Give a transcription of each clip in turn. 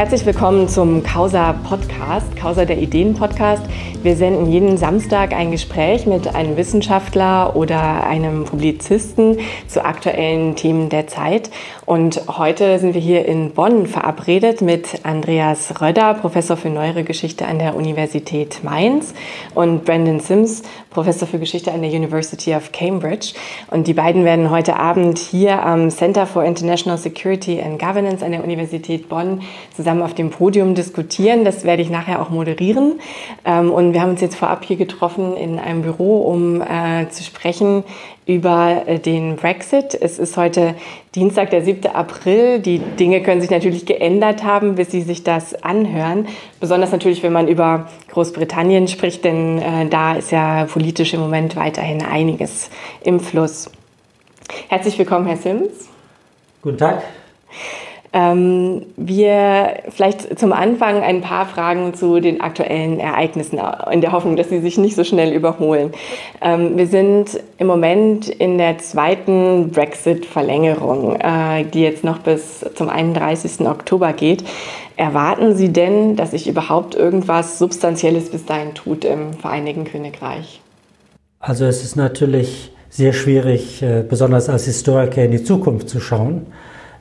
Herzlich willkommen zum Causa Podcast, Causa der Ideen Podcast. Wir senden jeden Samstag ein Gespräch mit einem Wissenschaftler oder einem Publizisten zu aktuellen Themen der Zeit. Und heute sind wir hier in Bonn verabredet mit Andreas Röder, Professor für Neuere Geschichte an der Universität Mainz und Brandon Sims, Professor für Geschichte an der University of Cambridge. Und die beiden werden heute Abend hier am Center for International Security and Governance an der Universität Bonn zusammen auf dem Podium diskutieren. Das werde ich nachher auch moderieren. Ähm, wir haben uns jetzt vorab hier getroffen in einem Büro, um äh, zu sprechen über äh, den Brexit. Es ist heute Dienstag, der 7. April. Die Dinge können sich natürlich geändert haben, bis Sie sich das anhören. Besonders natürlich, wenn man über Großbritannien spricht, denn äh, da ist ja politisch im Moment weiterhin einiges im Fluss. Herzlich willkommen, Herr Sims. Guten Tag. Ähm, wir vielleicht zum Anfang ein paar Fragen zu den aktuellen Ereignissen, in der Hoffnung, dass sie sich nicht so schnell überholen. Ähm, wir sind im Moment in der zweiten Brexit-Verlängerung, äh, die jetzt noch bis zum 31. Oktober geht. Erwarten Sie denn, dass sich überhaupt irgendwas Substanzielles bis dahin tut im Vereinigten Königreich? Also es ist natürlich sehr schwierig, äh, besonders als Historiker in die Zukunft zu schauen.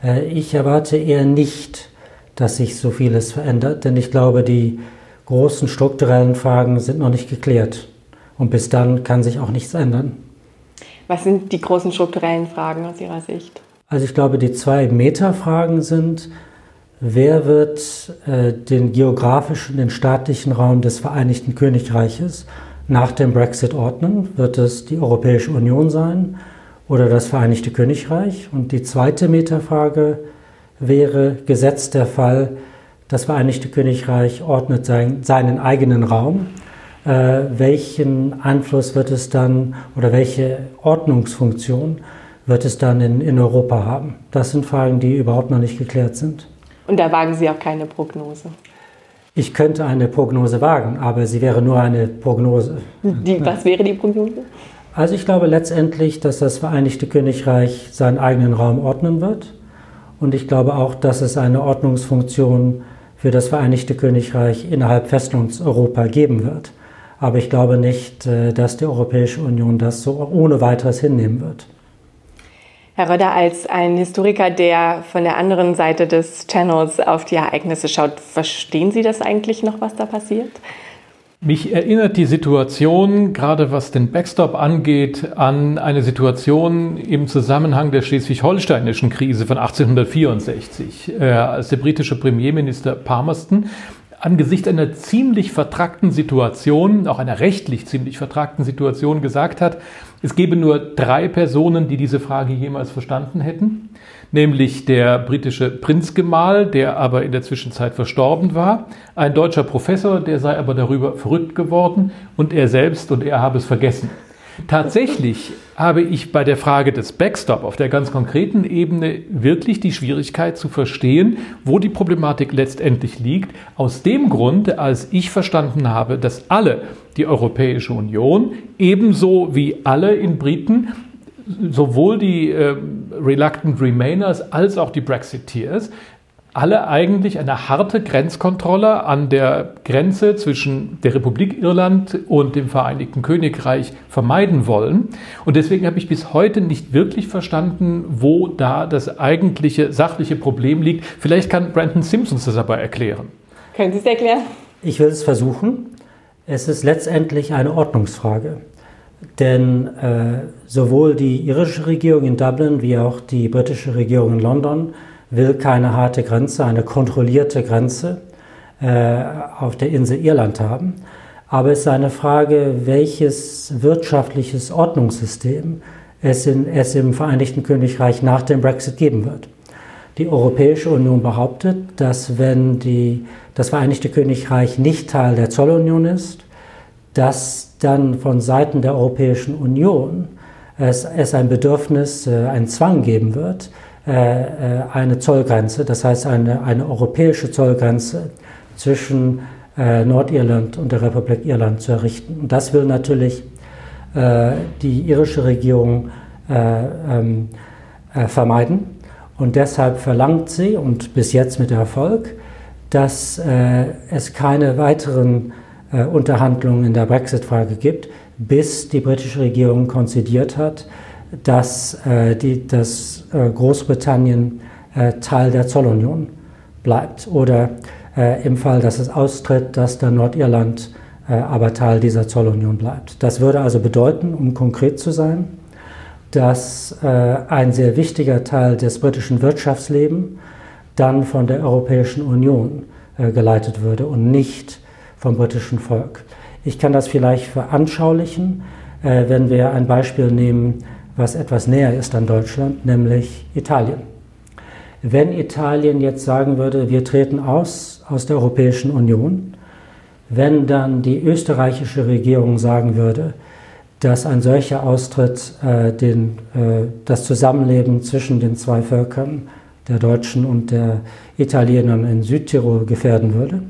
Äh, ich erwarte eher nicht, dass sich so vieles verändert, denn ich glaube, die großen strukturellen Fragen sind noch nicht geklärt. Und bis dann kann sich auch nichts ändern. Was sind die großen strukturellen Fragen aus Ihrer Sicht? Also ich glaube, die zwei Metafragen sind, wer wird äh, den geografischen, den staatlichen Raum des Vereinigten Königreiches nach dem Brexit ordnen? Wird es die Europäische Union sein? Oder das Vereinigte Königreich. Und die zweite Metafrage wäre, gesetzt der Fall, das Vereinigte Königreich ordnet sein, seinen eigenen Raum. Äh, welchen Einfluss wird es dann oder welche Ordnungsfunktion wird es dann in, in Europa haben? Das sind Fragen, die überhaupt noch nicht geklärt sind. Und da wagen Sie auch keine Prognose? Ich könnte eine Prognose wagen, aber sie wäre nur eine Prognose. Die, was wäre die Prognose? Also ich glaube letztendlich, dass das Vereinigte Königreich seinen eigenen Raum ordnen wird. Und ich glaube auch, dass es eine Ordnungsfunktion für das Vereinigte Königreich innerhalb Festungseuropa geben wird. Aber ich glaube nicht, äh, dass die Europäische Union das so ohne weiteres hinnehmen wird. Herr Röder, als ein Historiker, der von der anderen Seite des Channels auf die Ereignisse schaut, verstehen Sie das eigentlich noch, was da passiert? Mich erinnert die Situation, gerade was den Backstop angeht, an eine Situation im Zusammenhang der schleswig-holsteinischen Krise von 1864, äh, als der britische Premierminister Palmerston angesichts einer ziemlich vertrackten Situation, auch einer rechtlich ziemlich vertrackten Situation gesagt hat, es gebe nur drei Personen, die diese Frage jemals verstanden hätten nämlich der britische Prinzgemahl, der aber in der Zwischenzeit verstorben war, ein deutscher Professor, der sei aber darüber verrückt geworden und er selbst und er habe es vergessen. Tatsächlich habe ich bei der Frage des Backstop auf der ganz konkreten Ebene wirklich die Schwierigkeit zu verstehen, wo die Problematik letztendlich liegt. Aus dem Grund, als ich verstanden habe, dass alle, die Europäische Union, ebenso wie alle in Briten, sowohl die äh, Reluctant Remainers als auch die Brexiteers alle eigentlich eine harte Grenzkontrolle an der Grenze zwischen der Republik Irland und dem Vereinigten Königreich vermeiden wollen. Und deswegen habe ich bis heute nicht wirklich verstanden, wo da das eigentliche sachliche Problem liegt. Vielleicht kann Brandon Simpsons das aber erklären. Können Sie es erklären? Ich will es versuchen. Es ist letztendlich eine Ordnungsfrage. Denn äh, sowohl die irische Regierung in Dublin wie auch die britische Regierung in London will keine harte Grenze, eine kontrollierte Grenze äh, auf der Insel Irland haben. Aber es ist eine Frage, welches wirtschaftliches Ordnungssystem es, in, es im Vereinigten Königreich nach dem Brexit geben wird. Die Europäische Union behauptet, dass wenn die, das Vereinigte Königreich nicht Teil der Zollunion ist, dass dann von Seiten der Europäischen Union es, es ein Bedürfnis, äh, einen Zwang geben wird, äh, äh, eine Zollgrenze, das heißt eine, eine europäische Zollgrenze zwischen Nordirland und der Republik Irland zu errichten. Und das will natürlich die irische Regierung ähm, vermeiden. Und deshalb verlangt sie, und bis jetzt mit Erfolg, dass äh, es keine weiteren äh, Unterhandlungen in der Brexit-Frage gibt, bis die britische Regierung konzidiert hat, dass, äh, die, dass äh, Großbritannien äh, Teil der Zollunion bleibt oder äh, im Fall, dass es austritt, dass dann Nordirland aber Teil dieser Zollunion bleibt. Das würde also bedeuten, um konkret zu sein, dass ein sehr wichtiger Teil des britischen Wirtschaftslebens dann von der Europäischen Union geleitet würde und nicht vom britischen Volk. Ich kann das vielleicht veranschaulichen, wenn wir ein Beispiel nehmen, was etwas näher ist an Deutschland, nämlich Italien. Wenn Italien jetzt sagen würde, wir treten aus aus der Europäischen Union, wenn dann die österreichische Regierung sagen würde, dass ein solcher Austritt äh, den, äh, das Zusammenleben zwischen den zwei Völkern, der Deutschen und der Italienern in Südtirol gefährden würde,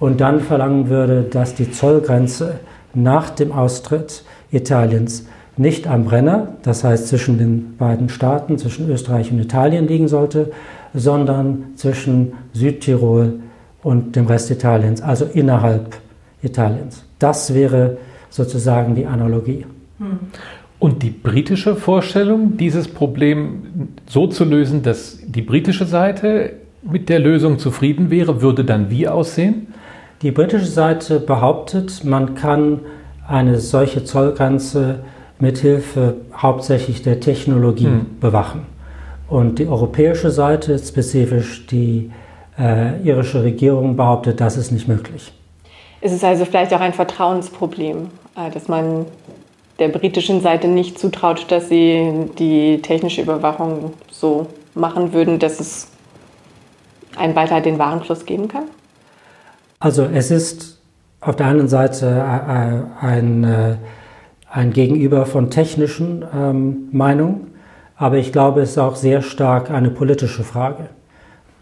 und dann verlangen würde, dass die Zollgrenze nach dem Austritt Italiens nicht am Brenner, das heißt zwischen den beiden Staaten, zwischen Österreich und Italien liegen sollte, sondern zwischen Südtirol und dem Rest Italiens, also innerhalb Italiens. Das wäre sozusagen die Analogie. Hm. Und die britische Vorstellung, dieses Problem so zu lösen, dass die britische Seite mit der Lösung zufrieden wäre, würde dann wie aussehen? Die britische Seite behauptet, man kann eine solche Zollgrenze mithilfe hauptsächlich der Technologie hm. bewachen. Und die europäische Seite, spezifisch die äh, irische Regierung, behauptet, das ist nicht möglich. Ist es also vielleicht auch ein Vertrauensproblem, äh, dass man der britischen Seite nicht zutraut, dass sie die technische Überwachung so machen würden, dass es einen weiter den Warenfluss geben kann? Also es ist auf der einen Seite äh, ein, ein ein Gegenüber von technischen ähm, Meinungen, aber ich glaube, es ist auch sehr stark eine politische Frage.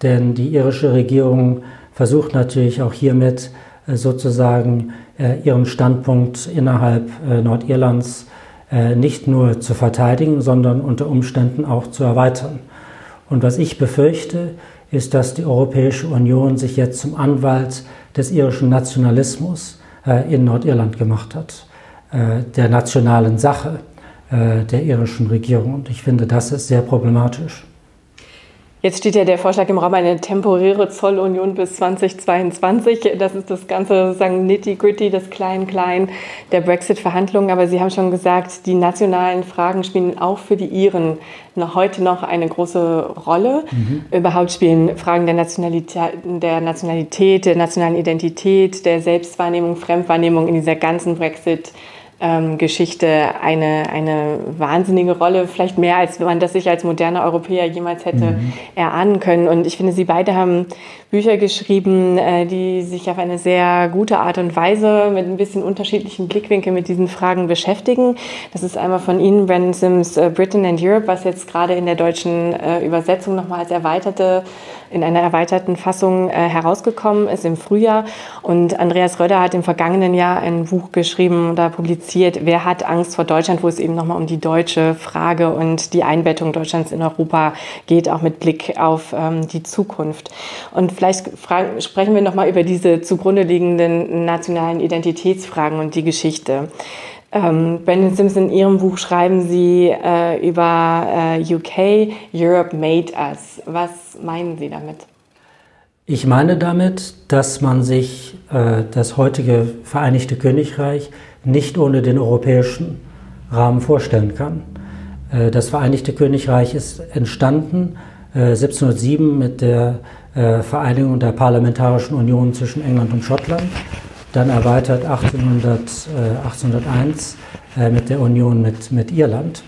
Denn die irische Regierung versucht natürlich auch hiermit äh, sozusagen äh, ihren Standpunkt innerhalb äh, Nordirlands äh, nicht nur zu verteidigen, sondern unter Umständen auch zu erweitern. Und was ich befürchte, ist, dass die Europäische Union sich jetzt zum Anwalt des irischen Nationalismus äh, in Nordirland gemacht hat. Äh, der nationalen Sache äh, der irischen Regierung. Und ich finde, das ist sehr problematisch. Jetzt steht ja der Vorschlag im Raum eine temporäre Zollunion bis 2022. Das ist das ganze sozusagen nitty-gritty, das Klein-Klein der Brexit-Verhandlungen. Aber Sie haben schon gesagt, die nationalen Fragen spielen auch für die Iren noch heute noch eine große Rolle. Mhm. Überhaupt spielen Fragen der Nationalität, der Nationalität, der nationalen Identität, der Selbstwahrnehmung, Fremdwahrnehmung in dieser ganzen Brexit- ähm, Geschichte eine, eine wahnsinnige Rolle, vielleicht mehr, als man das sich als moderner Europäer jemals hätte mhm. erahnen können. Und ich finde, Sie beide haben Bücher geschrieben, äh, die sich auf eine sehr gute Art und Weise mit ein bisschen unterschiedlichen Blickwinkeln mit diesen Fragen beschäftigen. Das ist einmal von Ihnen, Brandon Sims, äh, Britain and Europe, was jetzt gerade in der deutschen äh, Übersetzung nochmal als erweiterte in einer erweiterten Fassung äh, herausgekommen ist im Frühjahr. Und Andreas Röder hat im vergangenen Jahr ein Buch geschrieben oder publiziert, Wer hat Angst vor Deutschland, wo es eben nochmal um die deutsche Frage und die Einbettung Deutschlands in Europa geht, auch mit Blick auf ähm, die Zukunft. Und vielleicht sprechen wir nochmal über diese zugrunde liegenden nationalen Identitätsfragen und die Geschichte. Ähm, Brandon Simpson, in Ihrem Buch schreiben Sie äh, über äh, UK, Europe made us. Was meinen Sie damit? Ich meine damit, dass man sich äh, das heutige Vereinigte Königreich nicht ohne den europäischen Rahmen vorstellen kann. Äh, das Vereinigte Königreich ist entstanden 1707 äh, mit der äh, Vereinigung der Parlamentarischen Union zwischen England und Schottland dann erweitert 1800, äh, 1801 äh, mit der Union mit, mit Irland.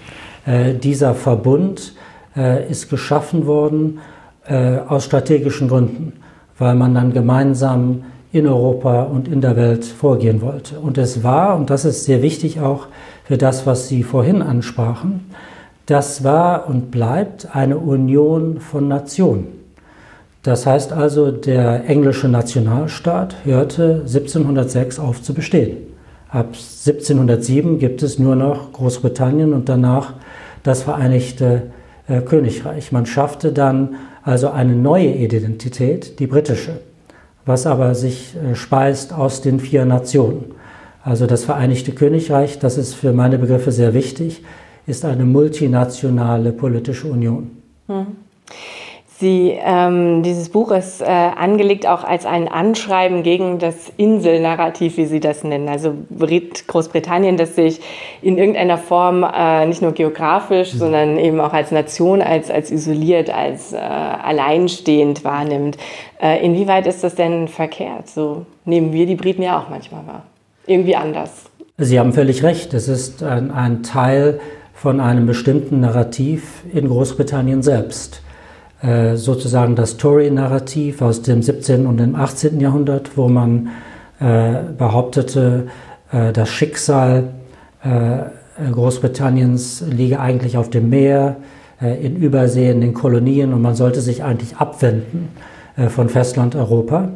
Äh, dieser Verbund äh, ist geschaffen worden äh, aus strategischen Gründen, weil man dann gemeinsam in Europa und in der Welt vorgehen wollte. Und es war, und das ist sehr wichtig auch für das, was Sie vorhin ansprachen, das war und bleibt eine Union von Nationen. Das heißt also, der englische Nationalstaat hörte 1706 auf zu bestehen. Ab 1707 gibt es nur noch Großbritannien und danach das Vereinigte äh, Königreich. Man schaffte dann also eine neue Identität, die britische. was aber sich äh, speist aus den vier Nationen. Also das Vereinigte Königreich, das ist für meine Begriffe sehr wichtig, ist eine multinationale politische Union. Hm. Sie, ähm, dieses Buch ist äh, angelegt auch als ein Anschreiben gegen das Inselnarrativ, wie Sie das nennen. Also Großbritannien, das sich in irgendeiner Form äh, nicht nur geografisch, mhm. sondern eben auch als Nation, als, als isoliert, als äh, alleinstehend wahrnimmt. Äh, inwieweit ist das denn verkehrt? So nehmen wir die Briten ja auch manchmal wahr. Irgendwie anders. Sie haben völlig recht. Es ist ein, ein Teil von einem bestimmten Narrativ in Großbritannien selbst. Äh, sozusagen das Tory-Narrativ aus dem 17. und dem 18. Jahrhundert, wo man äh, behauptete, äh, das Schicksal äh, Großbritanniens liege eigentlich auf dem Meer, äh, in Übersee, in den Kolonien und man sollte sich eigentlich abwenden von Festlandeuropa.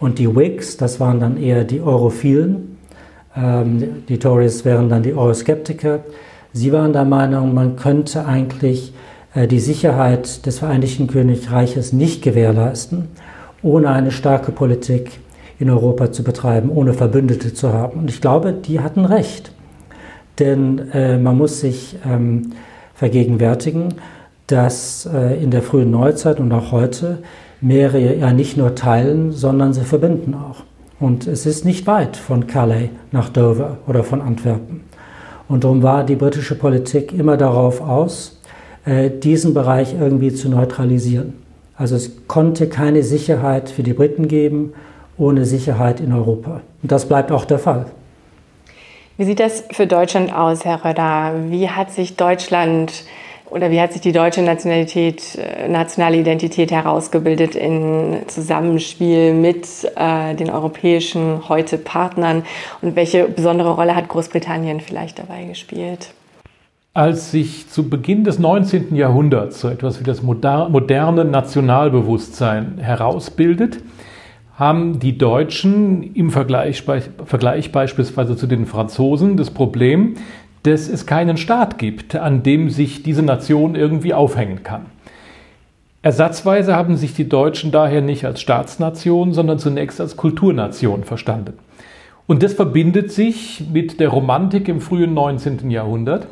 Und die Whigs, das waren dann eher die Europhilen, ähm, die Tories wären dann die Euroskeptiker, sie waren der Meinung, man könnte eigentlich die Sicherheit des Vereinigten Königreiches nicht gewährleisten, ohne eine starke Politik in Europa zu betreiben, ohne Verbündete zu haben. Und ich glaube, die hatten recht. Denn äh, man muss sich ähm, vergegenwärtigen, dass äh, in der frühen Neuzeit und auch heute Meere ja nicht nur teilen, sondern sie verbinden auch. Und es ist nicht weit von Calais nach Dover oder von Antwerpen. Und darum war die britische Politik immer darauf aus, äh, diesen Bereich irgendwie zu neutralisieren. Also es konnte keine Sicherheit für die Briten geben ohne Sicherheit in Europa. Und das bleibt auch der Fall. Wie sieht das für Deutschland aus, Herr Röder? Wie hat sich Deutschland oder wie hat sich die deutsche Nationalität, äh, nationale Identität herausgebildet im Zusammenspiel mit äh, den europäischen heute Partnern und welche besondere Rolle hat Großbritannien vielleicht dabei gespielt? Als sich zu Beginn des 19. Jahrhunderts so etwas wie das moderne Nationalbewusstsein herausbildet, haben die Deutschen im Vergleich, Vergleich beispielsweise zu den Franzosen das Problem, dass es keinen Staat gibt, an dem sich diese Nation irgendwie aufhängen kann. Ersatzweise haben sich die Deutschen daher nicht als Staatsnation, sondern zunächst als Kulturnation verstanden. Und das verbindet sich mit der Romantik im frühen 19. Jahrhundert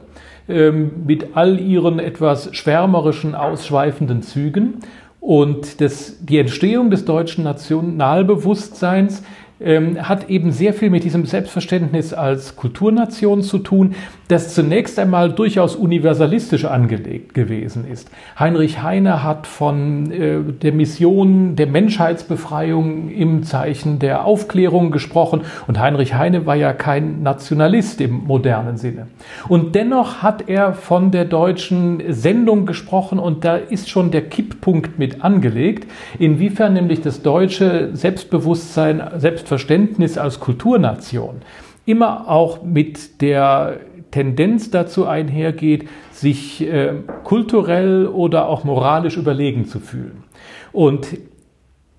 mit all ihren etwas schwärmerischen, ausschweifenden Zügen. Und das, die Entstehung des deutschen Nationalbewusstseins ähm, hat eben sehr viel mit diesem Selbstverständnis als Kulturnation zu tun, das zunächst einmal durchaus universalistisch angelegt gewesen ist. Heinrich Heine hat von äh, der Mission der Menschheitsbefreiung im Zeichen der Aufklärung gesprochen und Heinrich Heine war ja kein Nationalist im modernen Sinne. Und dennoch hat er von der deutschen Sendung gesprochen und da ist schon der Kipppunkt mit angelegt, inwiefern nämlich das deutsche Selbstbewusstsein, Selbstverständnis als Kulturnation immer auch mit der Tendenz dazu einhergeht, sich äh, kulturell oder auch moralisch überlegen zu fühlen. Und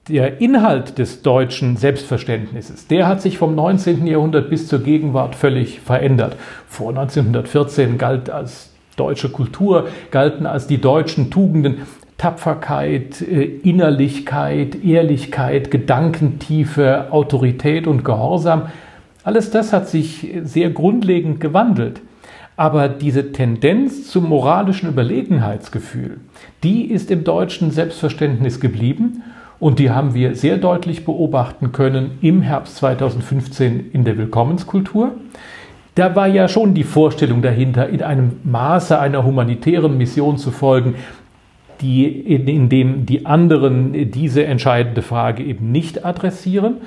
der Inhalt des deutschen Selbstverständnisses, der hat sich vom 19. Jahrhundert bis zur Gegenwart völlig verändert. Vor 1914 galt als deutsche Kultur, galten als die deutschen Tugenden Tapferkeit, äh, Innerlichkeit, Ehrlichkeit, Gedankentiefe, Autorität und Gehorsam. Alles das hat sich sehr grundlegend gewandelt. Aber diese Tendenz zum moralischen Überlegenheitsgefühl, die ist im deutschen Selbstverständnis geblieben und die haben wir sehr deutlich beobachten können im Herbst 2015 in der Willkommenskultur. Da war ja schon die Vorstellung dahinter, in einem Maße einer humanitären Mission zu folgen, die, in, in dem die anderen diese entscheidende Frage eben nicht adressieren,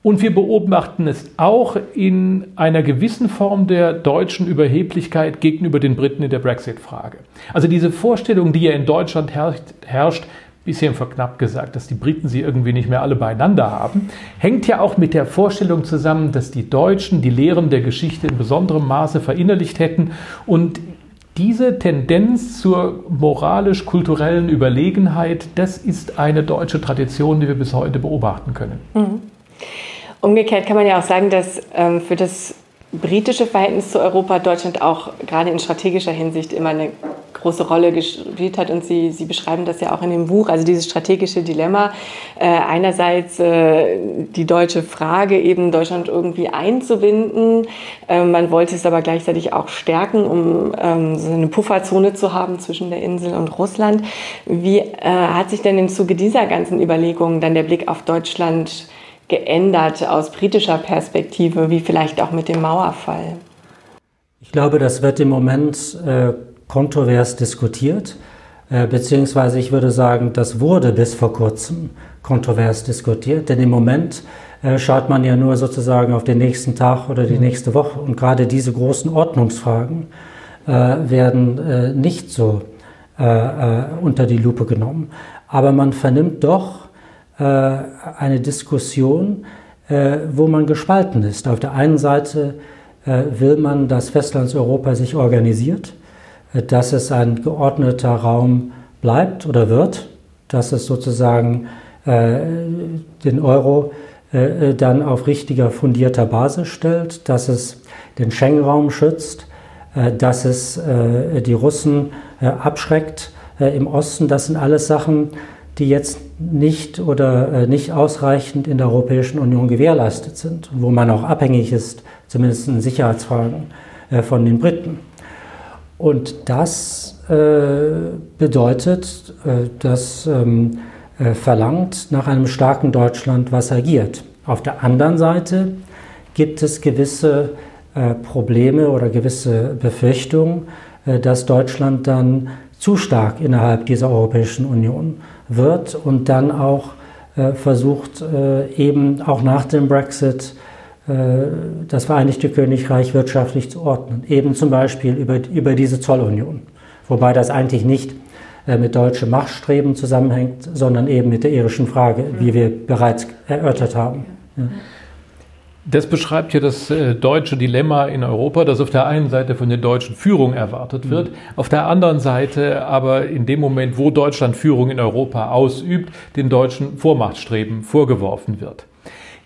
und wir beobachten es auch in einer gewissen Form der deutschen Überheblichkeit gegenüber den Briten in der Brexit-Frage. Also diese Vorstellung, die ja in Deutschland herrscht, bisschen verknappt gesagt, dass die Briten sie irgendwie nicht mehr alle beieinander haben, hängt ja auch mit der Vorstellung zusammen, dass die Deutschen die Lehren der Geschichte in besonderem Maße verinnerlicht hätten und diese Tendenz zur moralisch-kulturellen Überlegenheit, das ist eine deutsche Tradition, die wir bis heute beobachten können. Mhm. Umgekehrt kann man ja auch sagen, dass ähm, für das britische Verhältnis zu Europa Deutschland auch gerade in strategischer Hinsicht immer eine große Rolle gespielt hat und Sie, Sie beschreiben das ja auch in dem Buch, also dieses strategische Dilemma. Äh, einerseits äh, die deutsche Frage, eben Deutschland irgendwie einzubinden. Äh, man wollte es aber gleichzeitig auch stärken, um ähm, so eine Pufferzone zu haben zwischen der Insel und Russland. Wie äh, hat sich denn im Zuge dieser ganzen Überlegungen dann der Blick auf Deutschland geändert aus britischer Perspektive, wie vielleicht auch mit dem Mauerfall? Ich glaube, das wird im Moment äh, kontrovers diskutiert, äh, beziehungsweise ich würde sagen, das wurde bis vor kurzem kontrovers diskutiert, denn im Moment äh, schaut man ja nur sozusagen auf den nächsten Tag oder die mhm. nächste Woche und gerade diese großen Ordnungsfragen äh, werden äh, nicht so äh, unter die Lupe genommen. Aber man vernimmt doch eine Diskussion, wo man gespalten ist. Auf der einen Seite äh, will man, dass Festlandseuropa sich organisiert, äh, dass es ein geordneter Raum bleibt oder wird, dass es sozusagen äh, den Euro dann auf richtiger, fundierter Basis stellt, dass es den Schengen-Raum schützt, dass es die Russen abschreckt im Osten. Das sind alles Sachen, die jetzt nicht oder nicht ausreichend in der Europäischen Union gewährleistet sind, wo man auch abhängig ist zumindest in Sicherheitsfragen, äh, von den Briten. Und das äh, bedeutet, äh, das ähm, verlangt nach einem starken Deutschland, was agiert. Auf der anderen Seite gibt es gewisse Probleme oder gewisse Befürchtungen, dass Deutschland dann zu stark innerhalb dieser Europäischen Union wird und dann auch versucht, eben auch nach dem Brexit äh, das Vereinigte Königreich wirtschaftlich zu ordnen. Eben zum Beispiel über, über diese Zollunion. Wobei das eigentlich nicht äh, mit deutschem Machtstreben zusammenhängt, sondern eben mit der irischen Frage, wie wir bereits erörtert haben. Ja. Das beschreibt ja das äh, deutsche Dilemma in Europa, das auf der einen Seite von der deutschen Führung erwartet wird, mhm. auf der anderen Seite aber in dem Moment, wo Deutschland Führung in Europa ausübt, den deutschen Vormachtstreben vorgeworfen wird.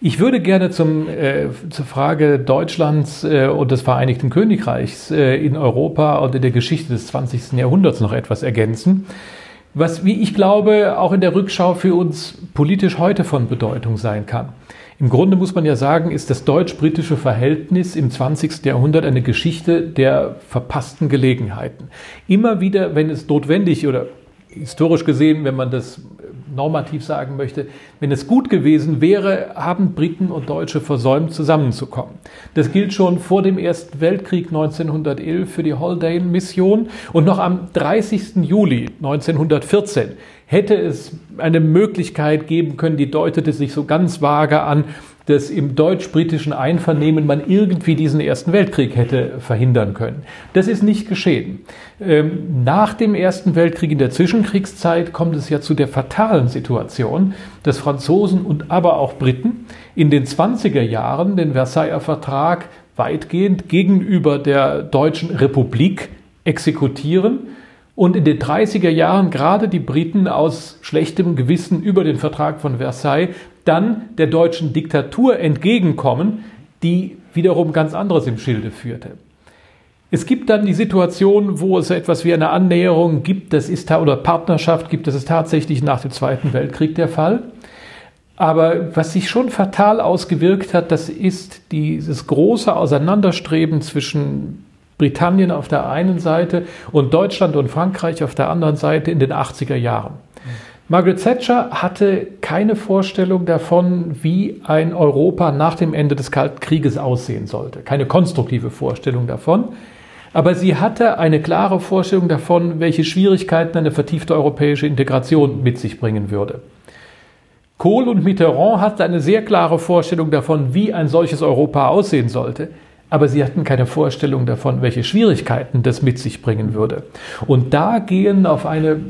Ich würde gerne zum, äh, zur Frage Deutschlands äh, und des Vereinigten Königreichs äh, in Europa und in der Geschichte des 20. Jahrhunderts noch etwas ergänzen, was, wie ich glaube, auch in der Rückschau für uns politisch heute von Bedeutung sein kann. Im Grunde muss man ja sagen, ist das deutsch-britische Verhältnis im 20. Jahrhundert eine Geschichte der verpassten Gelegenheiten. Immer wieder, wenn es notwendig oder historisch gesehen, wenn man das normativ sagen möchte, wenn es gut gewesen wäre, haben Briten und Deutsche versäumt, zusammenzukommen. Das gilt schon vor dem Ersten Weltkrieg 1911 für die Haldane-Mission und noch am 30. Juli 1914 hätte es eine Möglichkeit geben können, die deutete sich so ganz vage an, dass im deutsch-britischen Einvernehmen man irgendwie diesen Ersten Weltkrieg hätte verhindern können. Das ist nicht geschehen. Ähm, nach dem Ersten Weltkrieg in der Zwischenkriegszeit kommt es ja zu der fatalen Situation, dass Franzosen und aber auch Briten in den 20er Jahren den Versailler Vertrag weitgehend gegenüber der Deutschen Republik exekutieren und in den 30er Jahren gerade die Briten aus schlechtem Gewissen über den Vertrag von Versailles dann der deutschen Diktatur entgegenkommen, die wiederum ganz anderes im Schilde führte. Es gibt dann die Situation, wo es etwas wie eine Annäherung gibt, das ist oder Partnerschaft gibt, das ist tatsächlich nach dem Zweiten Weltkrieg der Fall. Aber was sich schon fatal ausgewirkt hat, das ist dieses große Auseinanderstreben zwischen Britannien auf der einen Seite und Deutschland und Frankreich auf der anderen Seite in den 80er Jahren. Margaret Thatcher hatte keine Vorstellung davon, wie ein Europa nach dem Ende des Kalten Krieges aussehen sollte. Keine konstruktive Vorstellung davon. Aber sie hatte eine klare Vorstellung davon, welche Schwierigkeiten eine vertiefte europäische Integration mit sich bringen würde. Kohl und Mitterrand hatten eine sehr klare Vorstellung davon, wie ein solches Europa aussehen sollte. Aber sie hatten keine Vorstellung davon, welche Schwierigkeiten das mit sich bringen würde. Und da gehen auf eine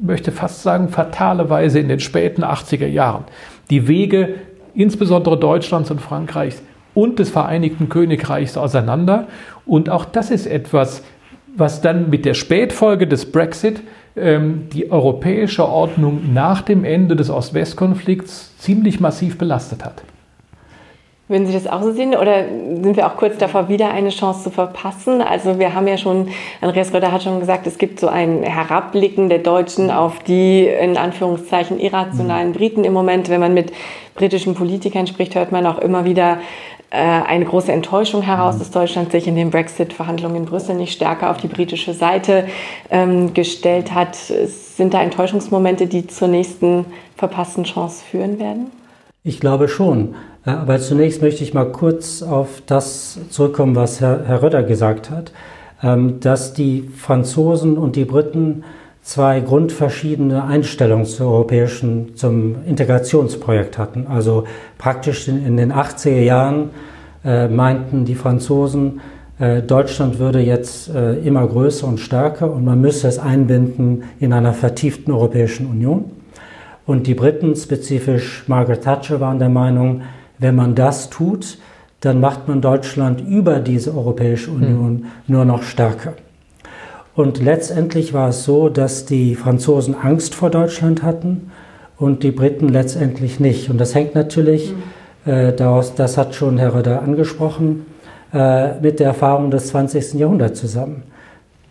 möchte fast sagen, fatale Weise in den späten 80er Jahren die Wege insbesondere Deutschlands und Frankreichs und des Vereinigten Königreichs auseinander. Und auch das ist etwas, was dann mit der Spätfolge des Brexit ähm, die europäische Ordnung nach dem Ende des Ost-West-Konflikts ziemlich massiv belastet hat. Würden Sie das auch so sehen oder sind wir auch kurz davor, wieder eine Chance zu verpassen? Also wir haben ja schon, Andreas Röder hat schon gesagt, es gibt so ein Herabblicken der Deutschen auf die in Anführungszeichen irrationalen mhm. Briten im Moment. Wenn man mit britischen Politikern spricht, hört man auch immer wieder äh, eine große Enttäuschung heraus, mhm. dass Deutschland sich in den Brexit-Verhandlungen in Brüssel nicht stärker auf die britische Seite ähm, gestellt hat. Sind da Enttäuschungsmomente, die zur nächsten verpassten Chance führen werden? Ich glaube schon. Aber zunächst möchte ich mal kurz auf das zurückkommen, was Herr, Herr Röder gesagt hat, ähm, dass die Franzosen und die Briten zwei grundverschiedene Einstellungen zum europäischen, zum Integrationsprojekt hatten. Also praktisch in, in den 80er Jahren äh, meinten die Franzosen, äh, Deutschland würde jetzt äh, immer größer und stärker und man müsse es einbinden in einer vertieften Europäischen Union. Und die Briten, spezifisch Margaret Thatcher, waren der Meinung, wenn man das tut, dann macht man Deutschland über diese Europäische Union mhm. nur noch stärker. Und letztendlich war es so, dass die Franzosen Angst vor Deutschland hatten und die Briten letztendlich nicht. Und das hängt natürlich mhm. äh, daraus, das hat schon Herr Röder angesprochen, äh, mit der Erfahrung des 20. Jahrhunderts zusammen.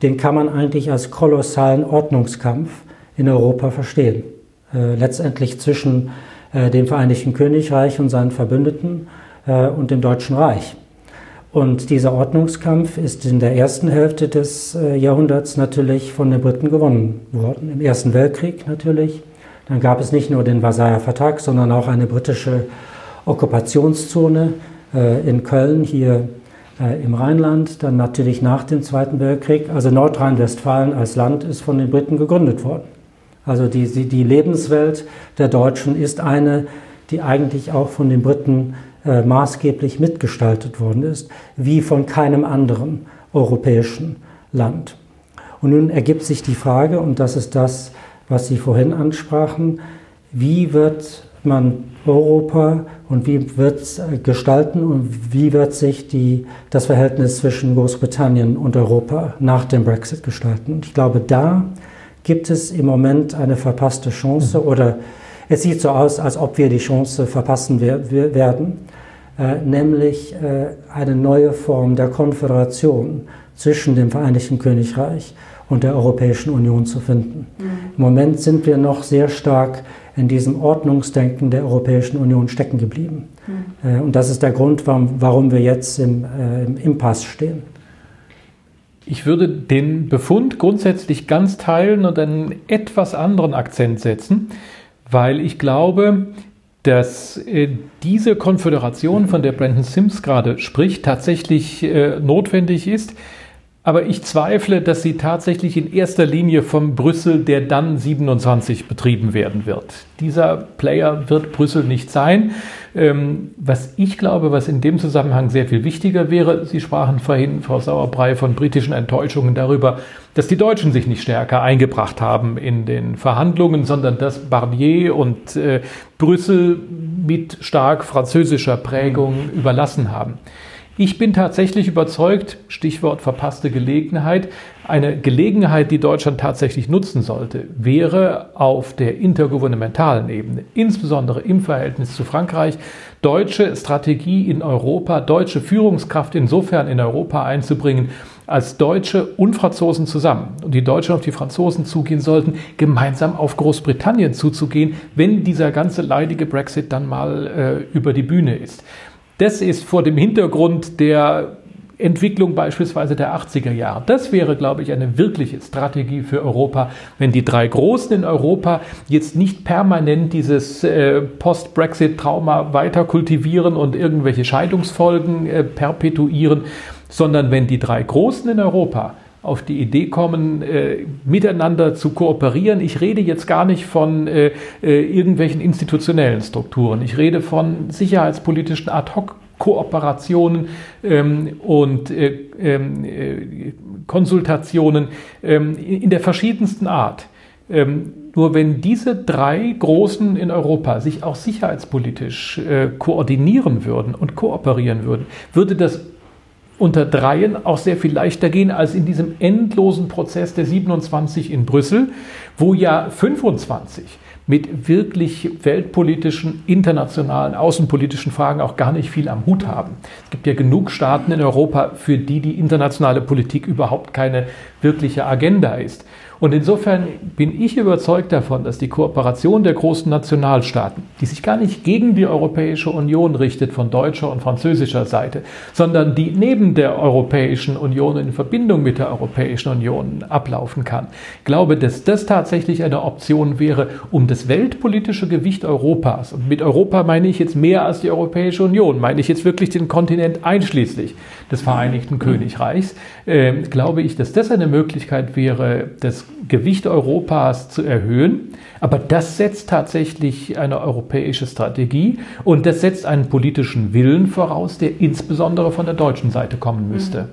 Den kann man eigentlich als kolossalen Ordnungskampf in Europa verstehen. Äh, letztendlich zwischen dem Vereinigten Königreich und seinen Verbündeten äh, und dem Deutschen Reich. Und dieser Ordnungskampf ist in der ersten Hälfte des äh, Jahrhunderts natürlich von den Briten gewonnen worden. Im Ersten Weltkrieg natürlich. Dann gab es nicht nur den Versailler Vertrag, sondern auch eine britische Okkupationszone in Köln, hier im Rheinland. Dann natürlich nach dem Zweiten Weltkrieg. Also Nordrhein-Westfalen als Land ist von den Briten gegründet worden. Also die, die Lebenswelt der Deutschen ist eine, die eigentlich auch von den Briten äh, maßgeblich mitgestaltet worden ist, wie von keinem anderen europäischen Land. Und nun ergibt sich die Frage, und das ist das, was Sie vorhin ansprachen, wie wird man Europa und wie wird es äh, gestalten und wie wird sich die, das Verhältnis zwischen Großbritannien und Europa nach dem Brexit gestalten? Ich glaube, da gibt es im Moment eine verpasste Chance oder es sieht so aus, als ob wir die Chance verpassen werden, äh, nämlich äh, eine neue Form der Konföderation zwischen dem Vereinigten Königreich und der Europäischen Union zu finden. Mhm. Im Moment sind wir noch sehr stark in diesem Ordnungsdenken der Europäischen Union stecken geblieben. Mhm. Äh, und das ist der Grund, warum, wir jetzt im, im Impasse stehen. Ich würde den Befund grundsätzlich ganz teilen und einen etwas anderen Akzent setzen, weil ich glaube, dass äh, diese Konföderation, von der Brandon Sims gerade spricht, tatsächlich äh, notwendig ist. Aber ich zweifle, dass sie tatsächlich in erster Linie vom Brüssel der dann 27 betrieben werden wird. Dieser Player wird Brüssel nicht sein. Ähm, was ich glaube, was in dem Zusammenhang sehr viel wichtiger wäre, Sie sprachen vorhin, Frau Sauerbrei, von britischen Enttäuschungen darüber, dass die Deutschen sich nicht stärker eingebracht haben in den Verhandlungen, sondern dass Barnier und äh, Brüssel mit stark französischer Prägung überlassen haben. Ich bin tatsächlich überzeugt, Stichwort verpasste Gelegenheit, eine Gelegenheit, die Deutschland tatsächlich nutzen sollte, wäre auf der intergouvernementalen Ebene, insbesondere im Verhältnis zu Frankreich, deutsche Strategie in Europa, deutsche Führungskraft insofern in Europa einzubringen, als Deutsche und Franzosen zusammen und die Deutschen auf die Franzosen zugehen sollten, gemeinsam auf Großbritannien zuzugehen, wenn dieser ganze leidige Brexit dann mal äh, über die Bühne ist. Das ist vor dem Hintergrund der Entwicklung beispielsweise der 80er Jahre. Das wäre, glaube ich, eine wirkliche Strategie für Europa, wenn die drei Großen in Europa jetzt nicht permanent dieses äh, Post-Brexit-Trauma weiter kultivieren und irgendwelche Scheidungsfolgen äh, perpetuieren, sondern wenn die drei Großen in Europa auf die Idee kommen, äh, miteinander zu kooperieren. Ich rede jetzt gar nicht von äh, äh, irgendwelchen institutionellen Strukturen. Ich rede von sicherheitspolitischen Ad-hoc-Kooperationen ähm, und äh, ähm, äh, Konsultationen ähm, in der verschiedensten Art. Ähm, nur wenn diese drei Großen in Europa sich auch sicherheitspolitisch äh, koordinieren würden und kooperieren würden, würde das unter Dreien auch sehr viel leichter gehen als in diesem endlosen Prozess der 27 in Brüssel, wo ja 25 mit wirklich weltpolitischen, internationalen, außenpolitischen Fragen auch gar nicht viel am Hut haben. Es gibt ja genug Staaten in Europa, für die die internationale Politik überhaupt keine wirkliche Agenda ist. Und insofern bin ich überzeugt davon, dass die Kooperation der großen Nationalstaaten, die sich gar nicht gegen die Europäische Union richtet von deutscher und französischer Seite, sondern die neben der Europäischen Union in Verbindung mit der Europäischen Union ablaufen kann, glaube, dass das tatsächlich eine Option wäre, um das weltpolitische Gewicht Europas, und mit Europa meine ich jetzt mehr als die Europäische Union, meine ich jetzt wirklich den Kontinent einschließlich des Vereinigten Königreichs, äh, glaube ich, dass das eine Möglichkeit wäre, das Gewicht Europas zu erhöhen. Aber das setzt tatsächlich eine europäische Strategie und das setzt einen politischen Willen voraus, der insbesondere von der deutschen Seite kommen müsste. Mhm.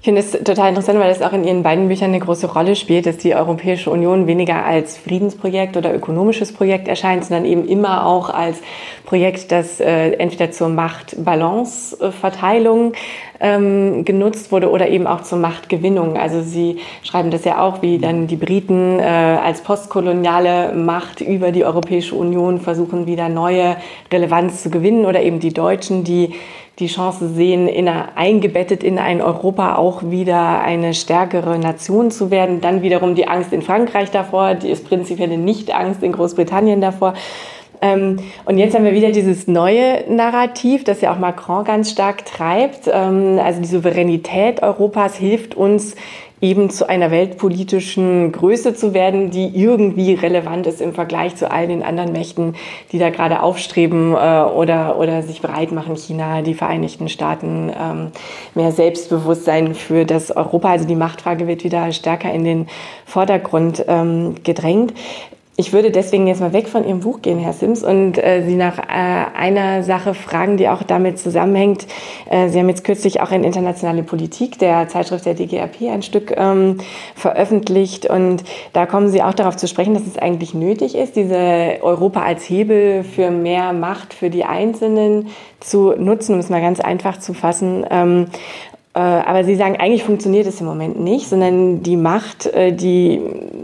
Ich finde es total interessant, weil es auch in Ihren beiden Büchern eine große Rolle spielt, dass die Europäische Union weniger als Friedensprojekt oder ökonomisches Projekt erscheint, sondern eben immer auch als Projekt, das äh, entweder zur Machtbalanceverteilung ähm, genutzt wurde oder eben auch zur Machtgewinnung. Also Sie schreiben das ja auch, wie dann die Briten äh, als postkoloniale Macht über die Europäische Union versuchen, wieder neue Relevanz zu gewinnen oder eben die Deutschen, die die Chance sehen, in eine, eingebettet in ein Europa auch wieder eine stärkere Nation zu werden. Dann wiederum die Angst in Frankreich davor, die ist prinzipiell nicht Angst in Großbritannien davor. Ähm, und jetzt haben wir wieder dieses neue Narrativ, das ja auch Macron ganz stark treibt. Ähm, also die Souveränität Europas hilft uns eben zu einer weltpolitischen Größe zu werden, die irgendwie relevant ist im Vergleich zu all den anderen Mächten, die da gerade aufstreben äh, oder, oder sich bereit machen, China, die Vereinigten Staaten, ähm, mehr Selbstbewusstsein für das Europa. Also die Machtfrage wird wieder stärker in den Vordergrund ähm, gedrängt. Ich würde deswegen jetzt mal weg von Ihrem Buch gehen, Herr Sims, und äh, Sie nach äh, einer Sache fragen, die auch damit zusammenhängt. Äh, Sie haben jetzt kürzlich auch in Internationale Politik, der Zeitschrift der DGRP, ein Stück ähm, veröffentlicht. Und da kommen Sie auch darauf zu sprechen, dass es eigentlich nötig ist, diese Europa als Hebel für mehr Macht für die Einzelnen zu nutzen, um es mal ganz einfach zu fassen. Ähm, äh, aber Sie sagen, eigentlich funktioniert es im Moment nicht, sondern die Macht, äh, die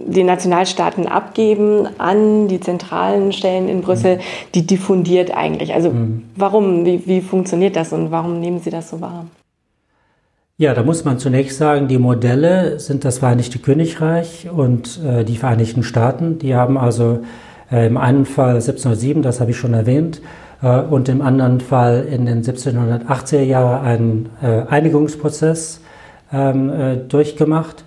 die Nationalstaaten abgeben an die zentralen Stellen in Brüssel, die diffundiert eigentlich. Also mhm. warum, wie, wie funktioniert das und warum nehmen Sie das so wahr? Ja, da muss man zunächst sagen, die Modelle sind das Vereinigte Königreich und äh, die Vereinigten Staaten. Die haben also äh, im einen Fall 1707, das habe ich schon erwähnt, äh, und im anderen Fall in den 1780er Jahren einen äh, Einigungsprozess ähm, äh, durchgemacht,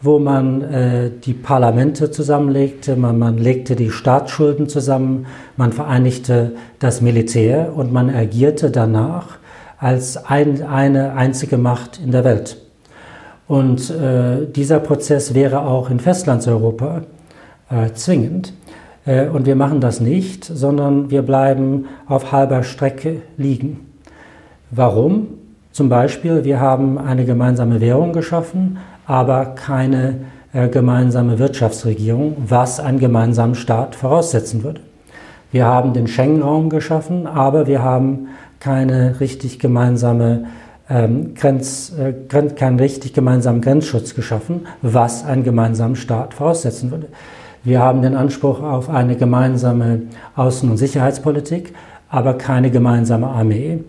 wo man die Parlamente zusammenlegte, man, man legte die Staatsschulden zusammen, man vereinigte das Militär und man agierte danach als ein, eine einzige Macht in der Welt. Und äh, dieser Prozess wäre auch in Festlandseuropa äh, zwingend. Äh, und wir machen das nicht, sondern wir bleiben auf halber Strecke liegen. Warum? Zum Beispiel, wir haben eine gemeinsame Währung geschaffen, aber keine äh, gemeinsame Wirtschaftsregierung, was einen gemeinsamen Staat voraussetzen würde. Wir haben den Schengen-Raum geschaffen, aber wir haben keine richtig gemeinsame ähm, Grenz, äh, keinen richtig gemeinsamen Grenzschutz geschaffen, was einen gemeinsamen Staat voraussetzen würde. Wir haben den Anspruch auf eine gemeinsame Außen- und Sicherheitspolitik, aber keine gemeinsame Armee,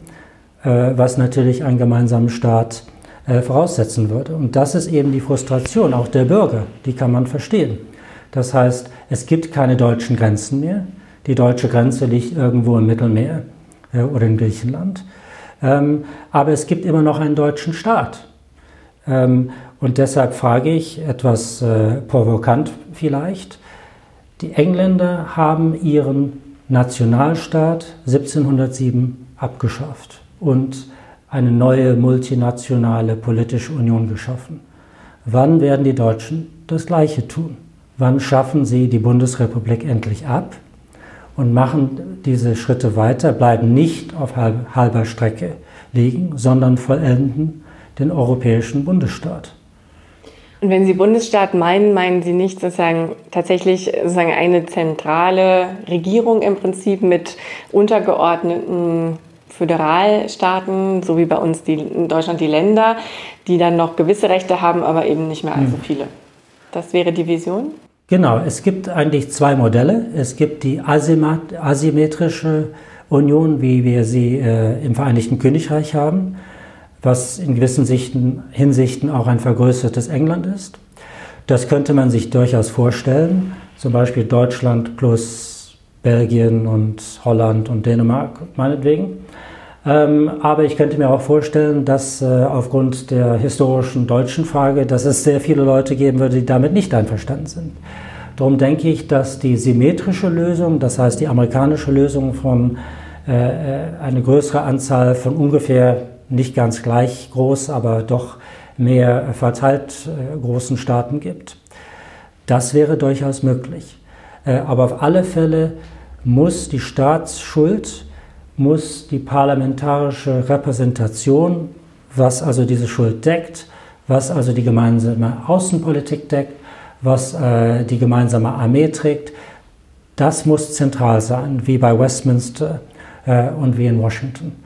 äh, was natürlich einen gemeinsamen Staat äh, voraussetzen würde. Und das ist eben die Frustration auch der Bürger, die kann man verstehen. Das heißt, es gibt keine deutschen Grenzen mehr. Die deutsche Grenze liegt irgendwo im Mittelmeer äh, oder in Griechenland. Ähm, aber es gibt immer noch einen deutschen Staat. Ähm, und deshalb frage ich etwas provokant vielleicht, die Engländer haben ihren Nationalstaat 1707 abgeschafft und eine neue multinationale politische Union geschaffen. Wann werden die Deutschen das Gleiche tun? Wann schaffen sie die Bundesrepublik endlich ab und machen diese Schritte weiter, bleiben nicht auf halber Strecke liegen, sondern vollenden den europäischen Bundesstaat? Und wenn Sie Bundesstaat meinen, meinen Sie nicht sozusagen tatsächlich sozusagen eine zentrale Regierung im Prinzip mit untergeordneten Föderalstaaten, so wie bei uns die, in Deutschland die Länder, die dann noch gewisse Rechte haben, aber eben nicht mehr allzu mhm. viele. Das wäre die Vision? Genau, es gibt eigentlich zwei Modelle. Es gibt die asymmetrische Union, wie wir sie äh, im Vereinigten Königreich haben, was in gewissen Sichten, Hinsichten auch ein vergrößertes England ist. Das könnte man sich durchaus vorstellen, zum Beispiel Deutschland plus Belgien und Holland und Dänemark meinetwegen. Ähm, aber ich könnte mir auch vorstellen, dass äh, aufgrund der historischen deutschen Frage, dass es sehr viele Leute geben würde, die damit nicht einverstanden sind. Darum denke ich, dass die symmetrische Lösung, das heißt die amerikanische Lösung von äh, äh eine größere Anzahl von ungefähr nicht ganz gleich groß, aber doch mehr verteilt äh, großen Staaten gibt. Das wäre durchaus möglich. Äh, aber auf alle Fälle muss die Staatsschuld muss die parlamentarische Repräsentation, was also diese Schuld deckt, was also die gemeinsame Außenpolitik deckt, was äh, die gemeinsame Armee trägt, das muss zentral sein, wie bei Westminster und wie in Washington.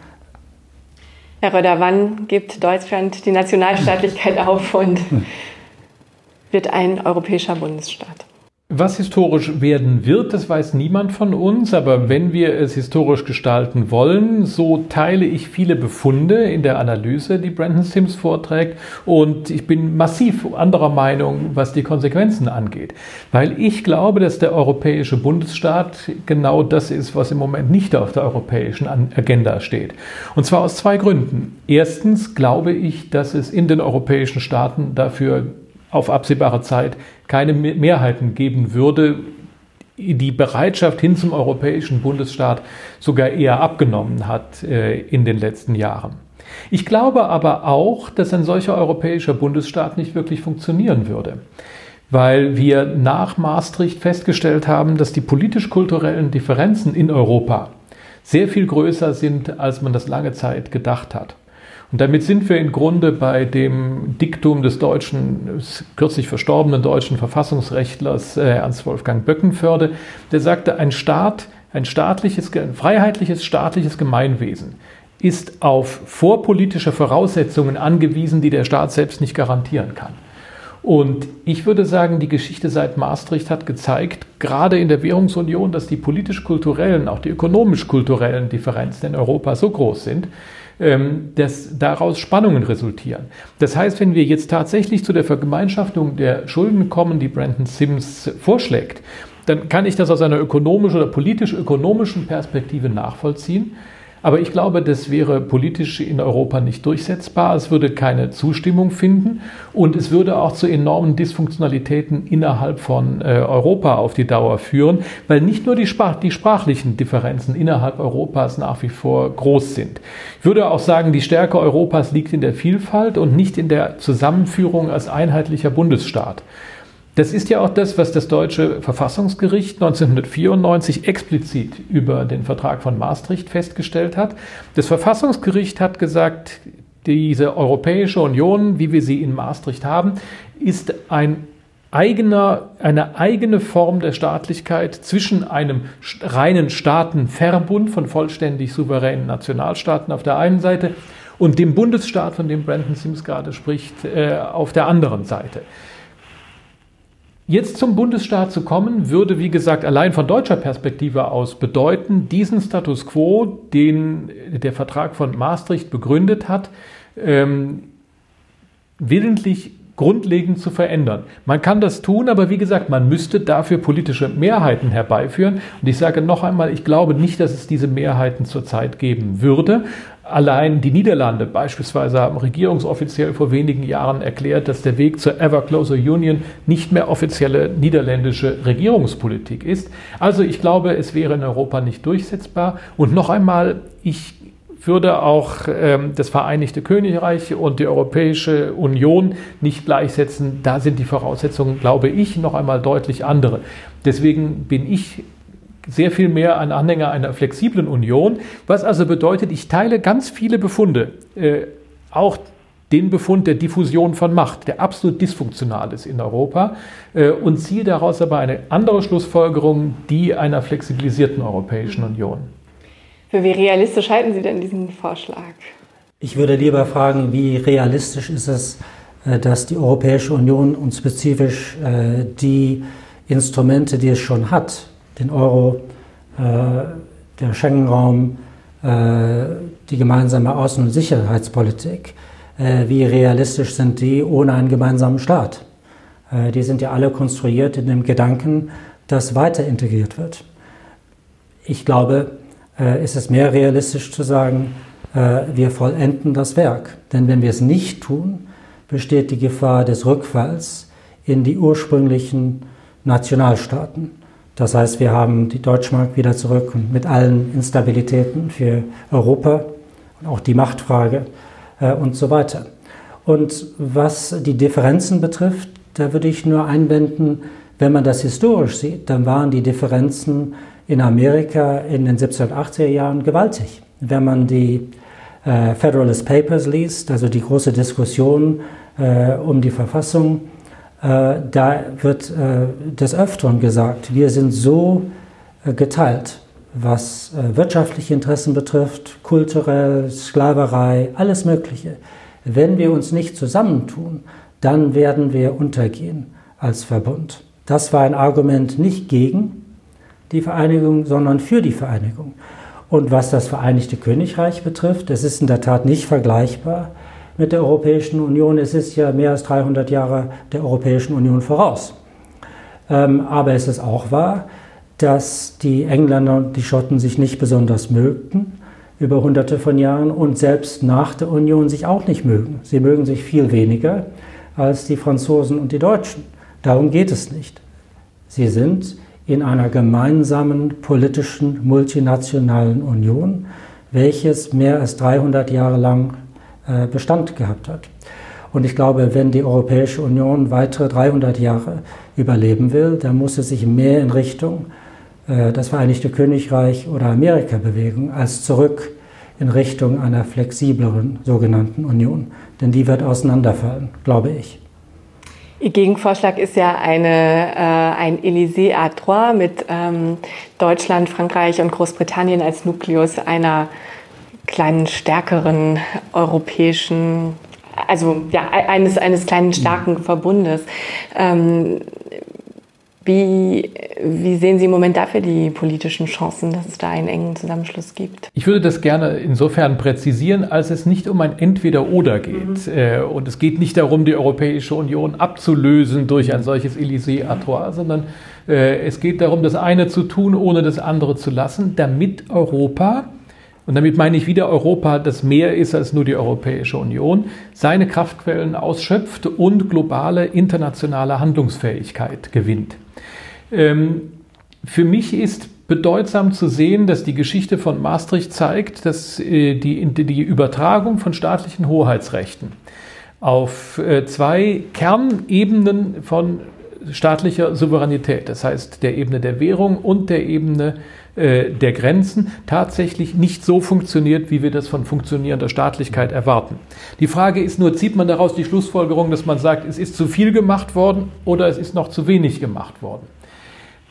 Herr Röder, wann gibt Deutschland die Nationalstaatlichkeit auf und wird ein europäischer Bundesstaat? Was historisch werden wird, das weiß niemand von uns, aber wenn wir es historisch gestalten wollen, so teile ich viele Befunde in der Analyse, die Brandon Sims vorträgt und ich bin massiv anderer Meinung, was die Konsequenzen angeht, weil ich glaube, dass der europäische Bundesstaat genau das ist, was im Moment nicht auf der europäischen Agenda steht. Und zwar aus zwei Gründen. Erstens glaube ich, dass es in den europäischen Staaten dafür auf absehbare Zeit keine Mehrheiten geben würde, die Bereitschaft hin zum europäischen Bundesstaat sogar eher abgenommen hat äh, in den letzten Jahren. Ich glaube aber auch, dass ein solcher europäischer Bundesstaat nicht wirklich funktionieren würde, weil wir nach Maastricht festgestellt haben, dass die politisch-kulturellen Differenzen in Europa sehr viel größer sind, als man das lange Zeit gedacht hat. Und damit sind wir im Grunde bei dem Diktum des deutschen, kürzlich verstorbenen deutschen Verfassungsrechtlers äh, Ernst Wolfgang Böckenförde, der sagte, ein Staat, ein staatliches, ein freiheitliches staatliches Gemeinwesen ist auf vorpolitische Voraussetzungen angewiesen, die der Staat selbst nicht garantieren kann. Und ich würde sagen, die Geschichte seit Maastricht hat gezeigt, gerade in der Währungsunion, dass die politisch-kulturellen, auch die ökonomisch-kulturellen Differenzen in Europa so groß sind, dass daraus Spannungen resultieren. Das heißt, wenn wir jetzt tatsächlich zu der Vergemeinschaftung der Schulden kommen, die Brandon Sims vorschlägt, dann kann ich das aus einer ökonomischen oder politisch-ökonomischen Perspektive nachvollziehen. Aber ich glaube, das wäre politisch in Europa nicht durchsetzbar. Es würde keine Zustimmung finden und es würde auch zu enormen Dysfunktionalitäten innerhalb von äh, Europa auf die Dauer führen, weil nicht nur die, Sprach die sprachlichen Differenzen innerhalb Europas nach wie vor groß sind. Ich würde auch sagen, die Stärke Europas liegt in der Vielfalt und nicht in der Zusammenführung als einheitlicher Bundesstaat. Das ist ja auch das, was das deutsche Verfassungsgericht 1994 explizit über den Vertrag von Maastricht festgestellt hat. Das Verfassungsgericht hat gesagt, diese Europäische Union, wie wir sie in Maastricht haben, ist ein eigener, eine eigene Form der Staatlichkeit zwischen einem reinen Staatenverbund von vollständig souveränen Nationalstaaten auf der einen Seite und dem Bundesstaat, von dem Brandon Sims gerade spricht, äh, auf der anderen Seite. Jetzt zum Bundesstaat zu kommen, würde, wie gesagt, allein von deutscher Perspektive aus bedeuten, diesen Status quo, den der Vertrag von Maastricht begründet hat, ähm, willentlich grundlegend zu verändern. Man kann das tun, aber wie gesagt, man müsste dafür politische Mehrheiten herbeiführen. Und ich sage noch einmal, ich glaube nicht, dass es diese Mehrheiten zurzeit geben würde. Allein die Niederlande beispielsweise haben regierungsoffiziell vor wenigen Jahren erklärt, dass der Weg zur Ever Closer Union nicht mehr offizielle niederländische Regierungspolitik ist. Also ich glaube, es wäre in Europa nicht durchsetzbar. Und noch einmal, ich würde auch ähm, das Vereinigte Königreich und die Europäische Union nicht gleichsetzen. Da sind die Voraussetzungen, glaube ich, noch einmal deutlich andere. Deswegen bin ich sehr viel mehr ein Anhänger einer flexiblen Union, was also bedeutet, ich teile ganz viele Befunde, äh, auch den Befund der Diffusion von Macht, der absolut dysfunktional ist in Europa, äh, und ziehe daraus aber eine andere Schlussfolgerung, die einer flexibilisierten Europäischen Union. Für wie realistisch halten Sie denn diesen Vorschlag? Ich würde lieber fragen, wie realistisch ist es, äh, dass die Europäische Union und spezifisch äh, die Instrumente, die es schon hat, den Euro, äh, der Schengen-Raum, äh, die gemeinsame Außen- und Sicherheitspolitik, äh, wie realistisch sind die ohne einen gemeinsamen Staat? Äh, die sind ja alle konstruiert in dem Gedanken, dass weiter integriert wird. Ich glaube, äh, ist es mehr realistisch zu sagen, äh, wir vollenden das Werk. Denn wenn wir es nicht tun, besteht die Gefahr des Rückfalls in die ursprünglichen Nationalstaaten. Das heißt, wir haben die Deutschmark wieder zurück und mit allen Instabilitäten für Europa und auch die Machtfrage äh, und so weiter. Und was die Differenzen betrifft, da würde ich nur einwenden, wenn man das historisch sieht, dann waren die Differenzen in Amerika in den 1780er Jahren gewaltig. Wenn man die äh, Federalist Papers liest, also die große Diskussion äh, um die Verfassung, da wird äh, des Öfteren gesagt, wir sind so äh, geteilt, was äh, wirtschaftliche Interessen betrifft, kulturell, Sklaverei, alles Mögliche. Wenn wir uns nicht zusammentun, dann werden wir untergehen als Verbund. Das war ein Argument nicht gegen die Vereinigung, sondern für die Vereinigung. Und was das Vereinigte Königreich betrifft, es ist in der Tat nicht vergleichbar mit der Europäischen Union. Es ist ja mehr als 300 Jahre der Europäischen Union voraus. Ähm, aber es ist auch wahr, dass die Engländer und die Schotten sich nicht besonders mögten über hunderte von Jahren und selbst nach der Union sich auch nicht mögen. Sie mögen sich viel weniger als die Franzosen und die Deutschen. Darum geht es nicht. Sie sind in einer gemeinsamen politischen multinationalen Union, welches mehr als 300 Jahre lang Bestand gehabt hat. Und ich glaube, wenn die Europäische Union weitere 300 Jahre überleben will, dann muss es sich mehr in Richtung äh, das Vereinigte Königreich oder Amerika bewegen, als zurück in Richtung einer flexibleren sogenannten Union. Denn die wird auseinanderfallen, glaube ich. Ihr Gegenvorschlag ist ja eine, äh, ein Élysée à trois mit ähm, Deutschland, Frankreich und Großbritannien als Nukleus einer kleinen, stärkeren europäischen, also ja, eines, eines kleinen, starken Verbundes. Ähm, wie, wie, sehen Sie im Moment dafür die politischen Chancen, dass es da einen engen Zusammenschluss gibt? Ich würde das gerne insofern präzisieren, als es nicht um ein Entweder-Oder geht. Mhm. Äh, und es geht nicht darum, die Europäische Union abzulösen durch ein solches Élysée à trois, sondern äh, es geht darum, das eine zu tun, ohne das andere zu lassen, damit Europa und damit meine ich wieder Europa, das mehr ist als nur die Europäische Union, seine Kraftquellen ausschöpft und globale internationale Handlungsfähigkeit gewinnt. Ähm, für mich ist bedeutsam zu sehen, dass die Geschichte von Maastricht zeigt, dass äh, die, die Übertragung von staatlichen Hoheitsrechten auf äh, zwei Kernebenen von staatlicher Souveränität, das heißt der Ebene der Währung und der Ebene äh, der Grenzen tatsächlich nicht so funktioniert, wie wir das von funktionierender Staatlichkeit erwarten. Die Frage ist nur, zieht man daraus die Schlussfolgerung, dass man sagt, es ist zu viel gemacht worden oder es ist noch zu wenig gemacht worden?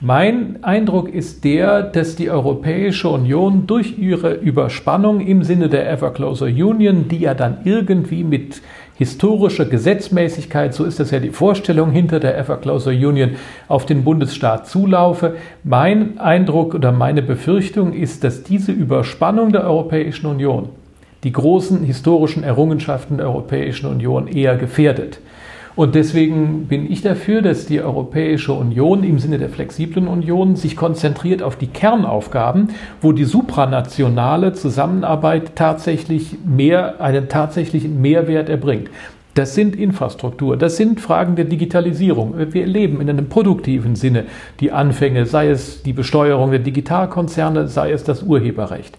Mein Eindruck ist der, dass die Europäische Union durch ihre Überspannung im Sinne der Ever Closer Union, die ja dann irgendwie mit historische Gesetzmäßigkeit, so ist das ja die Vorstellung hinter der Ever Closer Union, auf den Bundesstaat zulaufe. Mein Eindruck oder meine Befürchtung ist, dass diese Überspannung der Europäischen Union die großen historischen Errungenschaften der Europäischen Union eher gefährdet. Und deswegen bin ich dafür, dass die Europäische Union im Sinne der flexiblen Union sich konzentriert auf die Kernaufgaben, wo die supranationale Zusammenarbeit tatsächlich mehr, einen tatsächlichen Mehrwert erbringt. Das sind Infrastruktur, das sind Fragen der Digitalisierung. Wir erleben in einem produktiven Sinne die Anfänge, sei es die Besteuerung der Digitalkonzerne, sei es das Urheberrecht.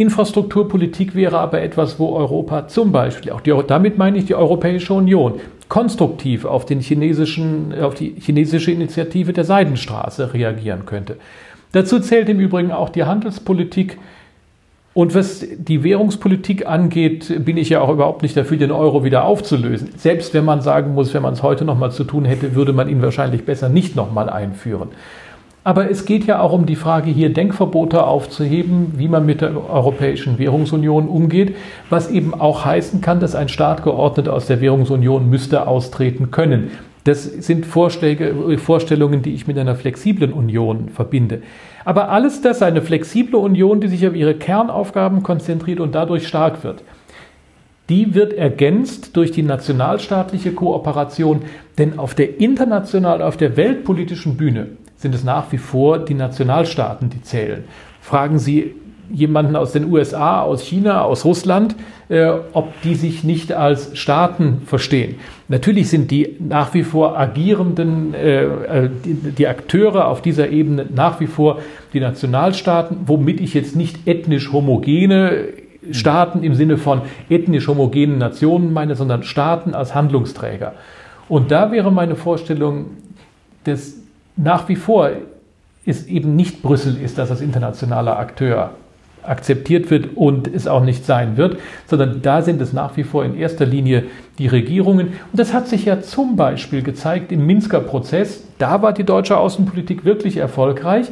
Infrastrukturpolitik wäre aber etwas, wo Europa zum Beispiel, auch die, damit meine ich die Europäische Union, konstruktiv auf, den chinesischen, auf die chinesische Initiative der Seidenstraße reagieren könnte. Dazu zählt im Übrigen auch die Handelspolitik. Und was die Währungspolitik angeht, bin ich ja auch überhaupt nicht dafür, den Euro wieder aufzulösen. Selbst wenn man sagen muss, wenn man es heute nochmal zu tun hätte, würde man ihn wahrscheinlich besser nicht nochmal einführen. Aber es geht ja auch um die Frage, hier Denkverbote aufzuheben, wie man mit der Europäischen Währungsunion umgeht, was eben auch heißen kann, dass ein Staat geordnet aus der Währungsunion müsste austreten können. Das sind Vorschläge, Vorstellungen, die ich mit einer flexiblen Union verbinde. Aber alles das, eine flexible Union, die sich auf ihre Kernaufgaben konzentriert und dadurch stark wird, die wird ergänzt durch die nationalstaatliche Kooperation, denn auf der internationalen, auf der weltpolitischen Bühne sind es nach wie vor die Nationalstaaten, die zählen. Fragen Sie jemanden aus den USA, aus China, aus Russland, äh, ob die sich nicht als Staaten verstehen. Natürlich sind die nach wie vor agierenden, äh, äh, die, die, Akteure auf dieser Ebene nach wie vor die Nationalstaaten, womit ich jetzt nicht ethnisch homogene Staaten im Sinne von ethnisch homogenen Nationen meine, sondern Staaten als Handlungsträger. Und da wäre meine Vorstellung, dass nach wie vor es eben nicht Brüssel ist, das als internationaler Akteur akzeptiert wird und es auch nicht sein wird, sondern da sind es nach wie vor in erster Linie die Regierungen. Und das hat sich ja zum Beispiel gezeigt im Minsker Prozess. Da war die deutsche Außenpolitik wirklich erfolgreich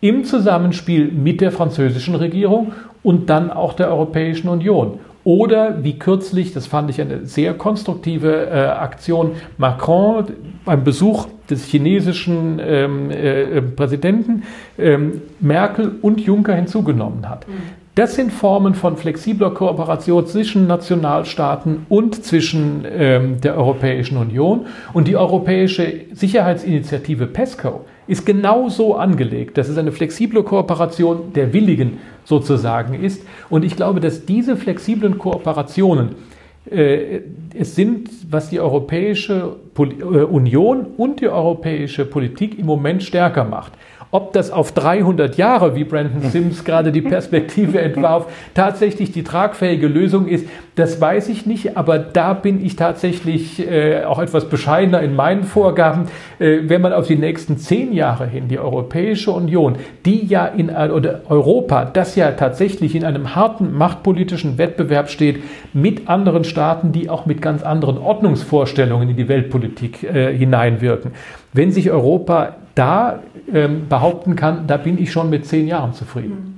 im Zusammenspiel mit der französischen Regierung und dann auch der Europäischen Union. Oder wie kürzlich, das fand ich eine sehr konstruktive äh, Aktion, Macron beim Besuch des chinesischen ähm, äh, äh, Präsidenten ähm, Merkel und Juncker hinzugenommen hat. Mhm. Das sind Formen von flexibler Kooperation zwischen Nationalstaaten und zwischen ähm, der Europäischen Union. Und die Europäische Sicherheitsinitiative PESCO ist genau so angelegt, dass es eine flexible Kooperation der Willigen sozusagen ist. Und ich glaube, dass diese flexiblen Kooperationen es sind, was die Europäische äh, Union und die europäische Politik im Moment stärker macht. Ob das auf 300 Jahre, wie Brandon Sims gerade die Perspektive entwarf, tatsächlich die tragfähige Lösung ist, das weiß ich nicht. Aber da bin ich tatsächlich äh, auch etwas bescheidener in meinen Vorgaben. Äh, wenn man auf die nächsten zehn Jahre hin die Europäische Union, die ja in oder Europa, das ja tatsächlich in einem harten machtpolitischen Wettbewerb steht mit anderen Staaten, die auch mit ganz anderen Ordnungsvorstellungen in die Weltpolitik äh, hineinwirken. Wenn sich Europa da ähm, behaupten kann, da bin ich schon mit zehn Jahren zufrieden.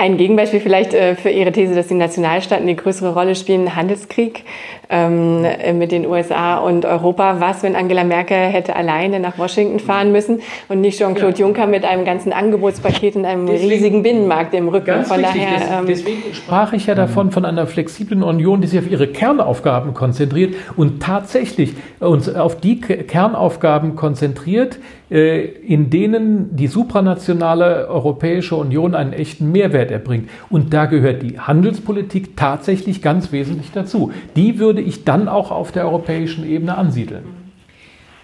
Ein Gegenbeispiel vielleicht äh, für Ihre These, dass die Nationalstaaten eine größere Rolle spielen, Handelskrieg ähm, mit den USA und Europa. Was, wenn Angela Merkel hätte alleine nach Washington fahren müssen und nicht Jean-Claude ja. Juncker mit einem ganzen Angebotspaket und einem deswegen, riesigen Binnenmarkt im Rücken? Von daher, ähm, deswegen sprach ich ja davon, von einer flexiblen Union, die sich auf ihre Kernaufgaben konzentriert und tatsächlich uns auf die Kernaufgaben konzentriert, äh, in denen die supranationale Europäische Union einen echten Mehrwert erbringt. Und da gehört die Handelspolitik tatsächlich ganz wesentlich dazu. Die würde ich dann auch auf der europäischen Ebene ansiedeln.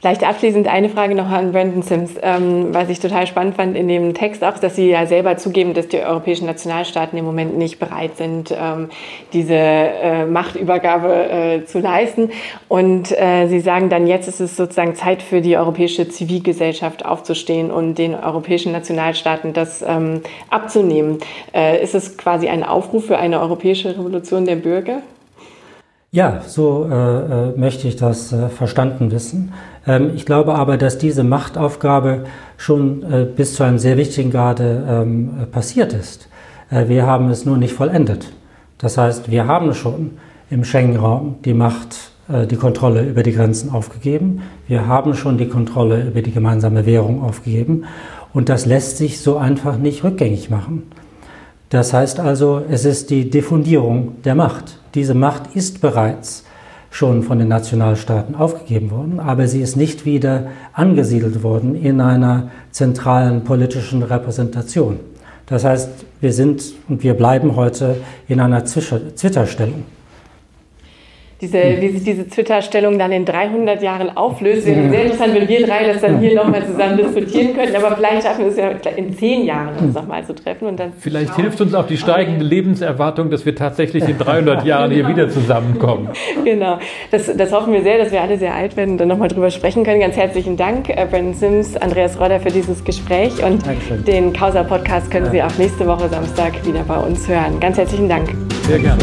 Vielleicht abschließend eine Frage noch an Brandon Sims, ähm, was ich total spannend fand in dem Text auch, dass Sie ja selber zugeben, dass die europäischen Nationalstaaten im Moment nicht bereit sind, ähm, diese äh, Machtübergabe äh, zu leisten. Und äh, Sie sagen dann, jetzt ist es sozusagen Zeit für die europäische Zivilgesellschaft aufzustehen und den europäischen Nationalstaaten das ähm, abzunehmen. Äh, ist es quasi ein Aufruf für eine europäische Revolution der Bürger? Ja, so äh, äh, möchte ich das äh, verstanden wissen. Ähm, ich glaube aber, dass diese Machtaufgabe schon äh, bis zu einem sehr wichtigen Grade ähm, passiert ist. Äh, wir haben es nur nicht vollendet. Das heißt, wir haben schon im Schengen-Raum die Macht, äh, die Kontrolle über die Grenzen aufgegeben. Wir haben schon die Kontrolle über die gemeinsame Währung aufgegeben. Und das lässt sich so einfach nicht rückgängig machen. Das heißt also, es ist die Diffundierung der Macht. Diese Macht ist bereits schon von den Nationalstaaten aufgegeben worden, aber sie ist nicht wieder angesiedelt worden in einer zentralen politischen Repräsentation. Das heißt, wir sind und wir bleiben heute in einer Zwitterstellung diese, wie sich diese Twitter-Stellung dann in 300 Jahren auflöst. Wäre sehr interessant, wenn wir drei das dann hier nochmal zusammen diskutieren könnten. Aber vielleicht schaffen wir es ja in zehn Jahren uns nochmal zu treffen. Und dann vielleicht hilft uns auch die steigende Lebenserwartung, dass wir tatsächlich in 300 Jahren hier wieder zusammenkommen. Genau, das, das hoffen wir sehr, dass wir alle sehr alt werden und dann nochmal drüber sprechen können. Ganz herzlichen Dank, äh, Brandon Sims, Andreas Rodder für dieses Gespräch. Und Dankeschön. den Causa-Podcast können Sie auch nächste Woche Samstag wieder bei uns hören. Ganz herzlichen Dank. Sehr gerne.